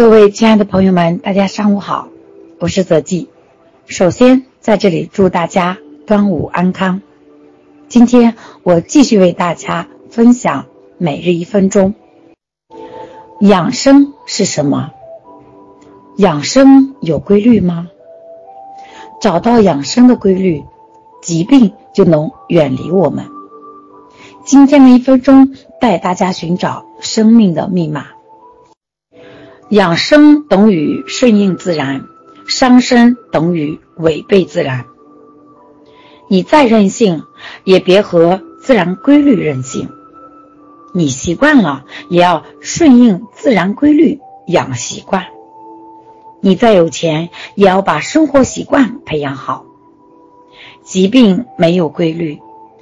各位亲爱的朋友们，大家上午好，我是泽记。首先在这里祝大家端午安康。今天我继续为大家分享每日一分钟。养生是什么？养生有规律吗？找到养生的规律，疾病就能远离我们。今天的一分钟带大家寻找生命的密码。养生等于顺应自然，伤身等于违背自然。你再任性，也别和自然规律任性。你习惯了，也要顺应自然规律养习惯。你再有钱，也要把生活习惯培养好。疾病没有规律，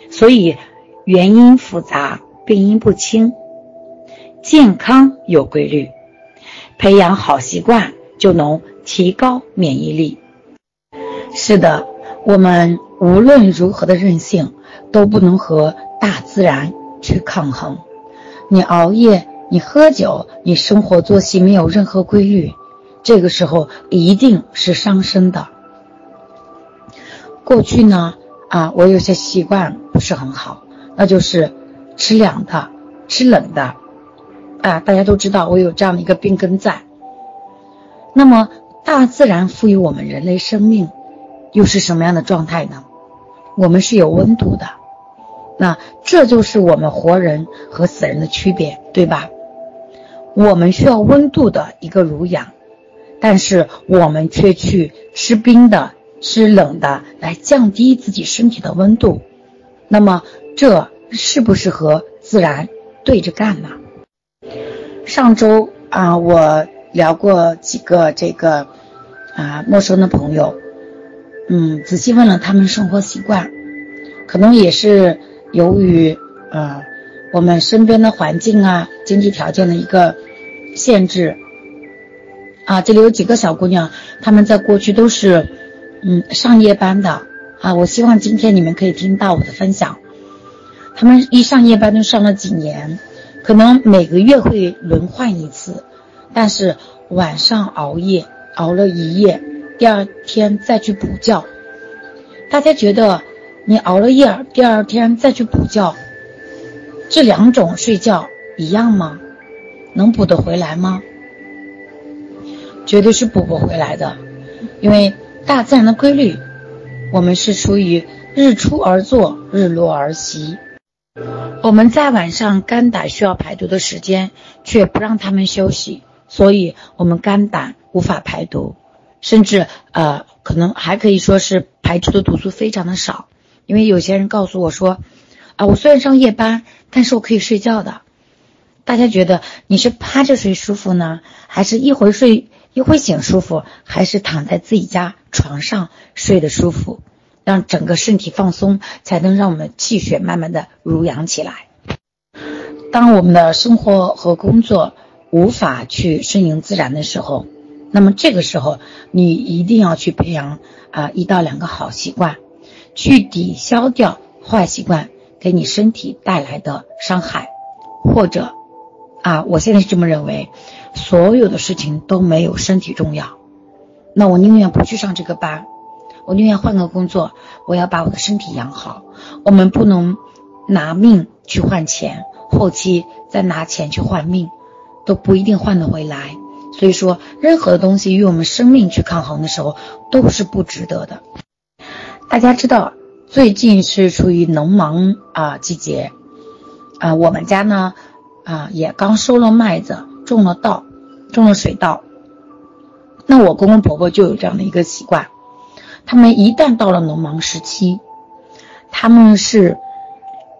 所以原因复杂，病因不清。健康有规律。培养好习惯，就能提高免疫力。是的，我们无论如何的任性，都不能和大自然去抗衡。你熬夜，你喝酒，你生活作息没有任何规律，这个时候一定是伤身的。过去呢，啊，我有些习惯不是很好，那就是吃凉的，吃冷的。啊，大家都知道我有这样的一个病根在。那么，大自然赋予我们人类生命，又是什么样的状态呢？我们是有温度的，那这就是我们活人和死人的区别，对吧？我们需要温度的一个濡养，但是我们却去吃冰的、吃冷的来降低自己身体的温度，那么这是不是和自然对着干呢？上周啊，我聊过几个这个啊陌生的朋友，嗯，仔细问了他们生活习惯，可能也是由于呃我们身边的环境啊、经济条件的一个限制啊。这里有几个小姑娘，她们在过去都是嗯上夜班的啊。我希望今天你们可以听到我的分享，她们一上夜班都上了几年。可能每个月会轮换一次，但是晚上熬夜熬了一夜，第二天再去补觉。大家觉得你熬了夜，第二天再去补觉，这两种睡觉一样吗？能补得回来吗？绝对是补不回来的，因为大自然的规律，我们是属于日出而作，日落而息。我们在晚上肝胆需要排毒的时间，却不让他们休息，所以我们肝胆无法排毒，甚至呃，可能还可以说是排出的毒素非常的少。因为有些人告诉我说，啊，我虽然上夜班，但是我可以睡觉的。大家觉得你是趴着睡舒服呢，还是一会睡一会醒舒服，还是躺在自己家床上睡的舒服？让整个身体放松，才能让我们气血慢慢的濡养起来。当我们的生活和工作无法去顺应自然的时候，那么这个时候你一定要去培养啊一到两个好习惯，去抵消掉坏习惯给你身体带来的伤害，或者啊，我现在是这么认为，所有的事情都没有身体重要，那我宁愿不去上这个班。我宁愿换个工作，我要把我的身体养好。我们不能拿命去换钱，后期再拿钱去换命，都不一定换得回来。所以说，任何的东西与我们生命去抗衡的时候，都是不值得的。大家知道，最近是处于农忙啊季节，啊，我们家呢啊也刚收了麦子，种了稻，种了水稻。那我公公婆婆就有这样的一个习惯。他们一旦到了农忙时期，他们是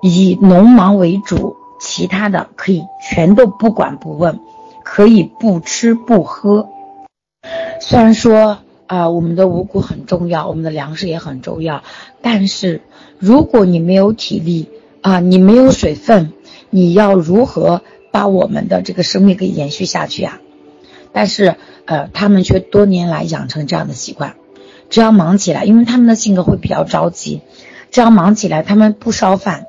以农忙为主，其他的可以全都不管不问，可以不吃不喝。虽然说啊，我们的五谷很重要，我们的粮食也很重要，但是如果你没有体力啊，你没有水分，你要如何把我们的这个生命给延续下去啊？但是呃，他们却多年来养成这样的习惯。只要忙起来，因为他们的性格会比较着急。只要忙起来，他们不烧饭，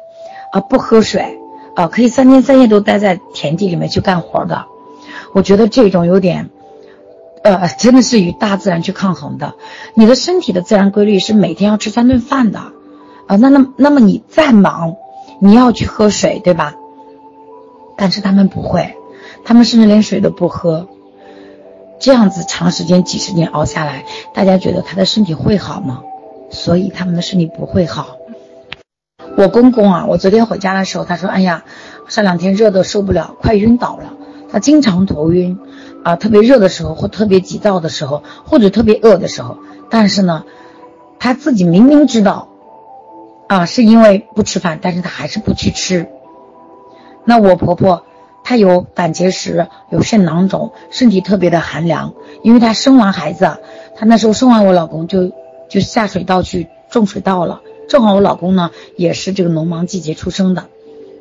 啊，不喝水，啊，可以三天三夜都待在田地里面去干活的。我觉得这种有点，呃，真的是与大自然去抗衡的。你的身体的自然规律是每天要吃三顿饭的，啊，那那那么你再忙，你要去喝水，对吧？但是他们不会，他们甚至连水都不喝。这样子长时间几十年熬下来，大家觉得他的身体会好吗？所以他们的身体不会好。我公公啊，我昨天回家的时候，他说：“哎呀，上两天热的受不了，快晕倒了。他经常头晕，啊，特别热的时候或特别急躁的时候，或者特别饿的时候。但是呢，他自己明明知道，啊，是因为不吃饭，但是他还是不去吃。那我婆婆，她有胆结石，有肾囊肿，身体特别的寒凉，因为她生完孩子，她那时候生完我老公就就下水道去种水稻了。”正好我老公呢也是这个农忙季节出生的，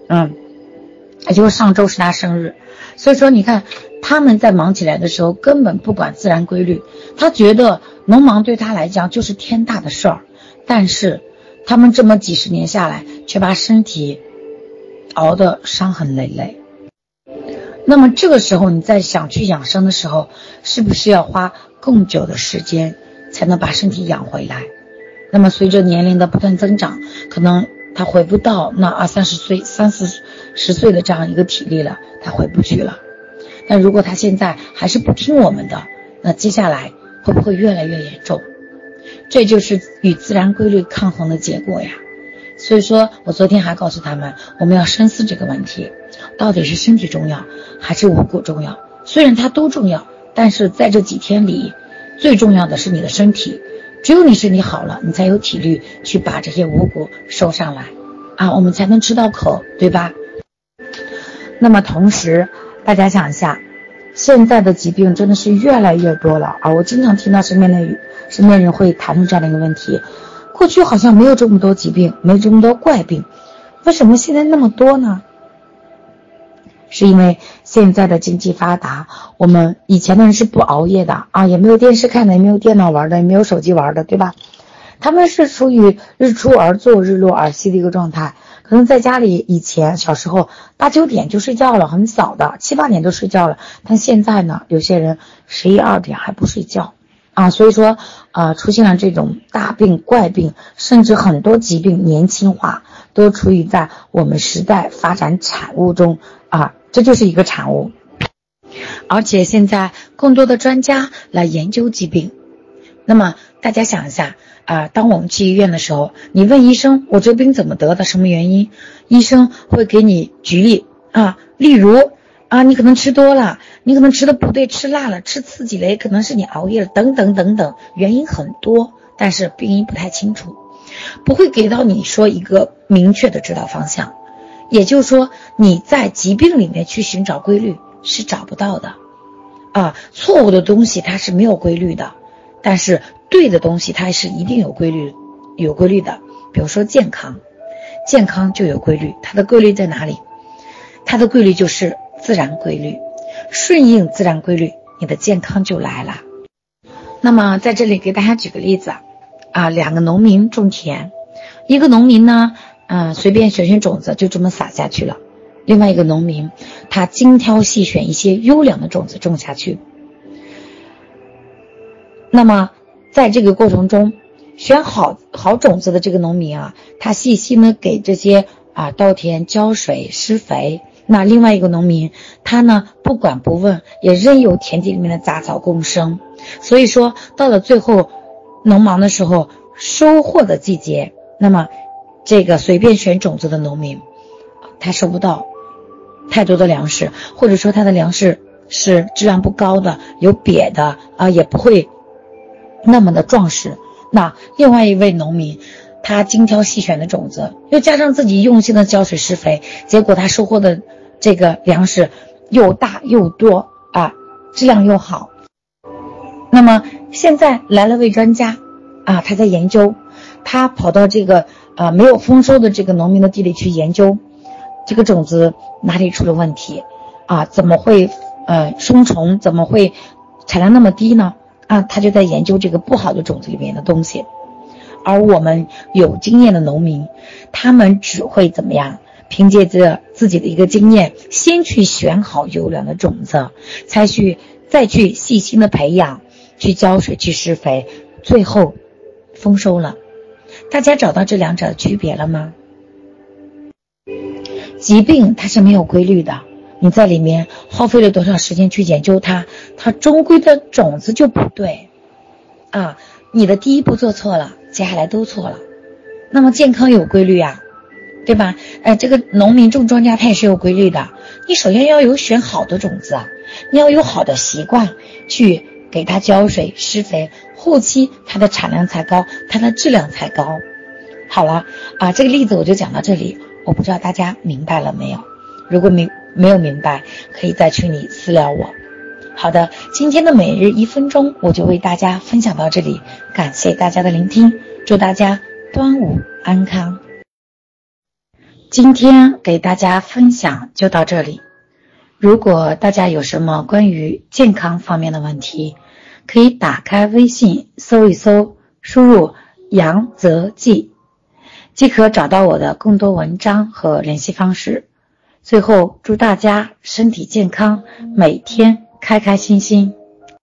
嗯，也就是上周是他生日，所以说你看他们在忙起来的时候根本不管自然规律，他觉得农忙对他来讲就是天大的事儿，但是他们这么几十年下来却把身体熬得伤痕累累。那么这个时候你在想去养生的时候，是不是要花更久的时间才能把身体养回来？那么随着年龄的不断增长，可能他回不到那二三十岁、三四十岁的这样一个体力了，他回不去了。那如果他现在还是不听我们的，那接下来会不会越来越严重？这就是与自然规律抗衡的结果呀。所以说我昨天还告诉他们，我们要深思这个问题，到底是身体重要还是五谷重要？虽然它都重要，但是在这几天里，最重要的是你的身体。只有你身体好了，你才有体力去把这些五谷收上来，啊，我们才能吃到口，对吧？那么同时，大家想一下，现在的疾病真的是越来越多了啊！我经常听到身边的身边人会谈论这样的一个问题：过去好像没有这么多疾病，没这么多怪病，为什么现在那么多呢？是因为现在的经济发达，我们以前的人是不熬夜的啊，也没有电视看的，也没有电脑玩的，也没有手机玩的，对吧？他们是处于日出而作，日落而息的一个状态。可能在家里以前小时候八九点就睡觉了，很早的七八点就睡觉了。但现在呢，有些人十一二点还不睡觉啊，所以说啊，出现了这种大病怪病，甚至很多疾病年轻化，都处于在我们时代发展产物中啊。这就是一个产物，而且现在更多的专家来研究疾病。那么大家想一下啊，当我们去医院的时候，你问医生我这病怎么得的，什么原因？医生会给你举例啊，例如啊，你可能吃多了，你可能吃的不对，吃辣了，吃刺激了，也可能是你熬夜了，等等等等，原因很多，但是病因不太清楚，不会给到你说一个明确的指导方向。也就是说，你在疾病里面去寻找规律是找不到的，啊，错误的东西它是没有规律的，但是对的东西它是一定有规律，有规律的。比如说健康，健康就有规律，它的规律在哪里？它的规律就是自然规律，顺应自然规律，你的健康就来了。那么在这里给大家举个例子，啊，两个农民种田，一个农民呢。嗯，随便选选种子就这么撒下去了。另外一个农民，他精挑细选一些优良的种子种下去。那么，在这个过程中，选好好种子的这个农民啊，他细心的给这些啊稻田浇水施肥。那另外一个农民，他呢不管不问，也任由田地里面的杂草共生。所以说，到了最后，农忙的时候，收获的季节，那么。这个随便选种子的农民，他收不到太多的粮食，或者说他的粮食是质量不高的，有瘪的啊，也不会那么的壮实。那另外一位农民，他精挑细选的种子，又加上自己用心的浇水施肥，结果他收获的这个粮食又大又多啊，质量又好。那么现在来了位专家啊，他在研究，他跑到这个。啊，没有丰收的这个农民的地里去研究，这个种子哪里出了问题？啊，怎么会呃生虫？怎么会产量那么低呢？啊，他就在研究这个不好的种子里面的东西。而我们有经验的农民，他们只会怎么样？凭借着自己的一个经验，先去选好优良的种子，才去再去细心的培养，去浇水，去施肥，最后丰收了。大家找到这两者的区别了吗？疾病它是没有规律的，你在里面耗费了多少时间去研究它，它终归的种子就不对啊！你的第一步做错了，接下来都错了。那么健康有规律啊，对吧？哎，这个农民种庄稼它也是有规律的。你首先要有选好的种子啊，你要有好的习惯去给它浇水施肥，后期它的产量才高，它的质量才高。好了啊，这个例子我就讲到这里，我不知道大家明白了没有？如果没没有明白，可以在群里私聊我。好的，今天的每日一分钟我就为大家分享到这里，感谢大家的聆听，祝大家端午安康。今天给大家分享就到这里。如果大家有什么关于健康方面的问题，可以打开微信搜一搜，输入“杨泽记”，即可找到我的更多文章和联系方式。最后，祝大家身体健康，每天开开心心。